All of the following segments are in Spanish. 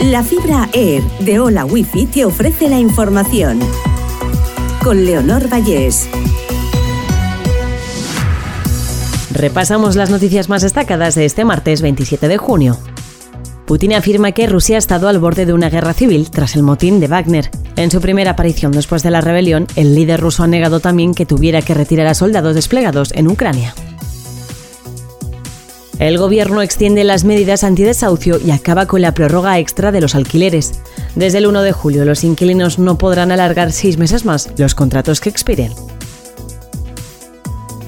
La fibra Air de Hola Wifi te ofrece la información. Con Leonor Vallés. Repasamos las noticias más destacadas de este martes 27 de junio. Putin afirma que Rusia ha estado al borde de una guerra civil tras el motín de Wagner. En su primera aparición después de la rebelión, el líder ruso ha negado también que tuviera que retirar a soldados desplegados en Ucrania. El gobierno extiende las medidas antidesahucio y acaba con la prórroga extra de los alquileres. Desde el 1 de julio, los inquilinos no podrán alargar seis meses más los contratos que expiren.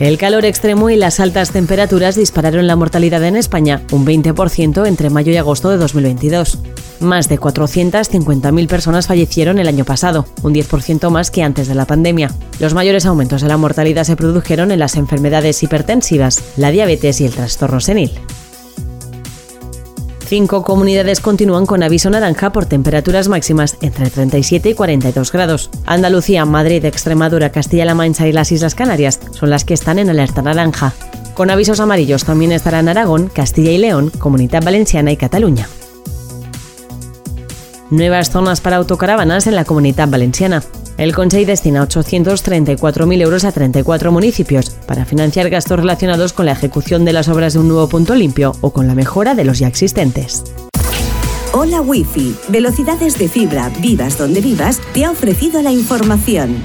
El calor extremo y las altas temperaturas dispararon la mortalidad en España un 20% entre mayo y agosto de 2022. Más de 450.000 personas fallecieron el año pasado, un 10% más que antes de la pandemia. Los mayores aumentos de la mortalidad se produjeron en las enfermedades hipertensivas, la diabetes y el trastorno senil. Cinco comunidades continúan con aviso naranja por temperaturas máximas entre 37 y 42 grados. Andalucía, Madrid, Extremadura, Castilla-La Mancha y las Islas Canarias son las que están en alerta naranja. Con avisos amarillos también estarán Aragón, Castilla y León, Comunidad Valenciana y Cataluña. Nuevas zonas para autocaravanas en la Comunidad Valenciana. El Consejo destina 834.000 euros a 34 municipios para financiar gastos relacionados con la ejecución de las obras de un nuevo punto limpio o con la mejora de los ya existentes. Hola Wi-Fi, velocidades de fibra, vivas donde vivas, te ha ofrecido la información.